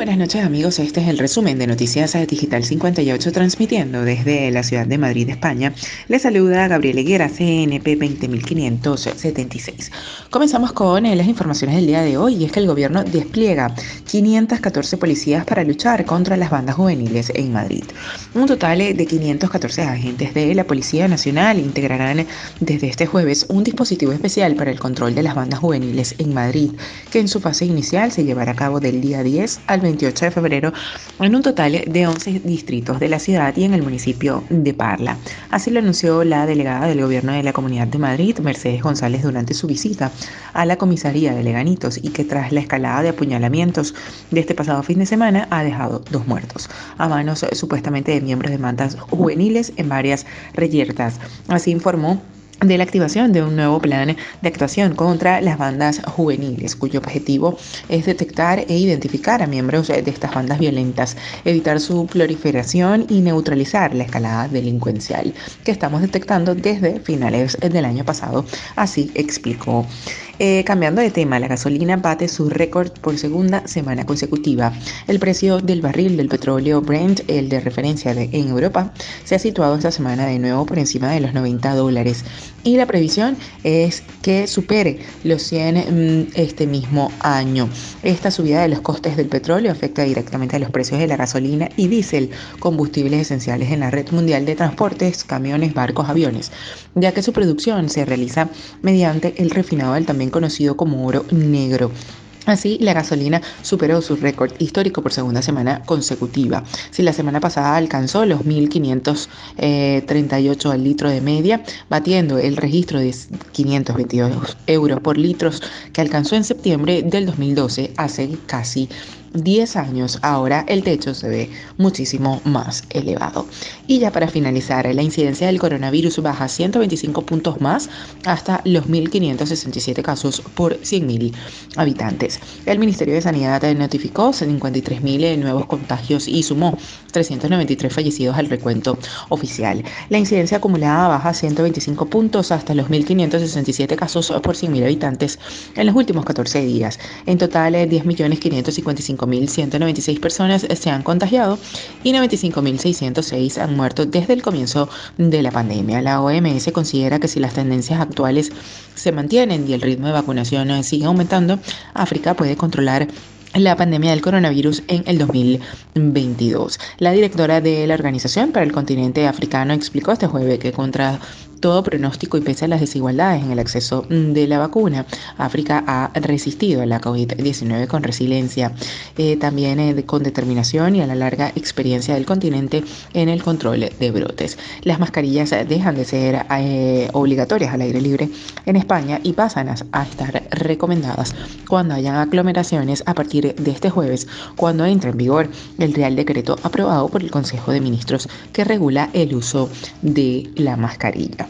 Buenas noches amigos, este es el resumen de Noticias Digital 58 transmitiendo desde la ciudad de Madrid, España. Les saluda Gabriel Higuera, CNP 20576. Comenzamos con eh, las informaciones del día de hoy y es que el gobierno despliega 514 policías para luchar contra las bandas juveniles en Madrid. Un total de 514 agentes de la Policía Nacional integrarán desde este jueves un dispositivo especial para el control de las bandas juveniles en Madrid, que en su fase inicial se llevará a cabo del día 10 al 20 28 de febrero en un total de 11 distritos de la ciudad y en el municipio de Parla. Así lo anunció la delegada del Gobierno de la Comunidad de Madrid, Mercedes González, durante su visita a la comisaría de Leganitos y que tras la escalada de apuñalamientos de este pasado fin de semana ha dejado dos muertos a manos supuestamente de miembros de mantas juveniles en varias reyertas. Así informó de la activación de un nuevo plan de actuación contra las bandas juveniles, cuyo objetivo es detectar e identificar a miembros de estas bandas violentas, evitar su proliferación y neutralizar la escalada delincuencial que estamos detectando desde finales del año pasado, así explicó. Eh, cambiando de tema, la gasolina bate su récord por segunda semana consecutiva. El precio del barril del petróleo Brent, el de referencia en Europa, se ha situado esta semana de nuevo por encima de los 90 dólares y la previsión es que supere los 100 mm, este mismo año. Esta subida de los costes del petróleo afecta directamente a los precios de la gasolina y diésel, combustibles esenciales en la red mundial de transportes, camiones, barcos, aviones, ya que su producción se realiza mediante el refinado del también conocido como oro negro. Así, la gasolina superó su récord histórico por segunda semana consecutiva. Si la semana pasada alcanzó los 1.538 al litro de media, batiendo el registro de 522 euros por litro que alcanzó en septiembre del 2012, hace casi 10 años, ahora el techo se ve muchísimo más elevado. Y ya para finalizar, la incidencia del coronavirus baja 125 puntos más hasta los 1.567 casos por 100.000 habitantes. El Ministerio de Sanidad notificó 53.000 nuevos contagios y sumó 393 fallecidos al recuento oficial. La incidencia acumulada baja 125 puntos hasta los 1.567 casos por 100.000 habitantes en los últimos 14 días. En total, 10.555 5.196 personas se han contagiado y 95.606 han muerto desde el comienzo de la pandemia. La OMS considera que si las tendencias actuales se mantienen y el ritmo de vacunación sigue aumentando, África puede controlar la pandemia del coronavirus en el 2022. La directora de la Organización para el Continente Africano explicó este jueves que contra todo pronóstico y pese a las desigualdades en el acceso mm, de la vacuna, África ha resistido la COVID-19 con resiliencia, eh, también eh, con determinación y a la larga experiencia del continente en el control de brotes. Las mascarillas dejan de ser eh, obligatorias al aire libre en España y pasan a, a estar recomendadas cuando hayan aglomeraciones a partir de este jueves, cuando entre en vigor el Real Decreto aprobado por el Consejo de Ministros que regula el uso de la mascarilla.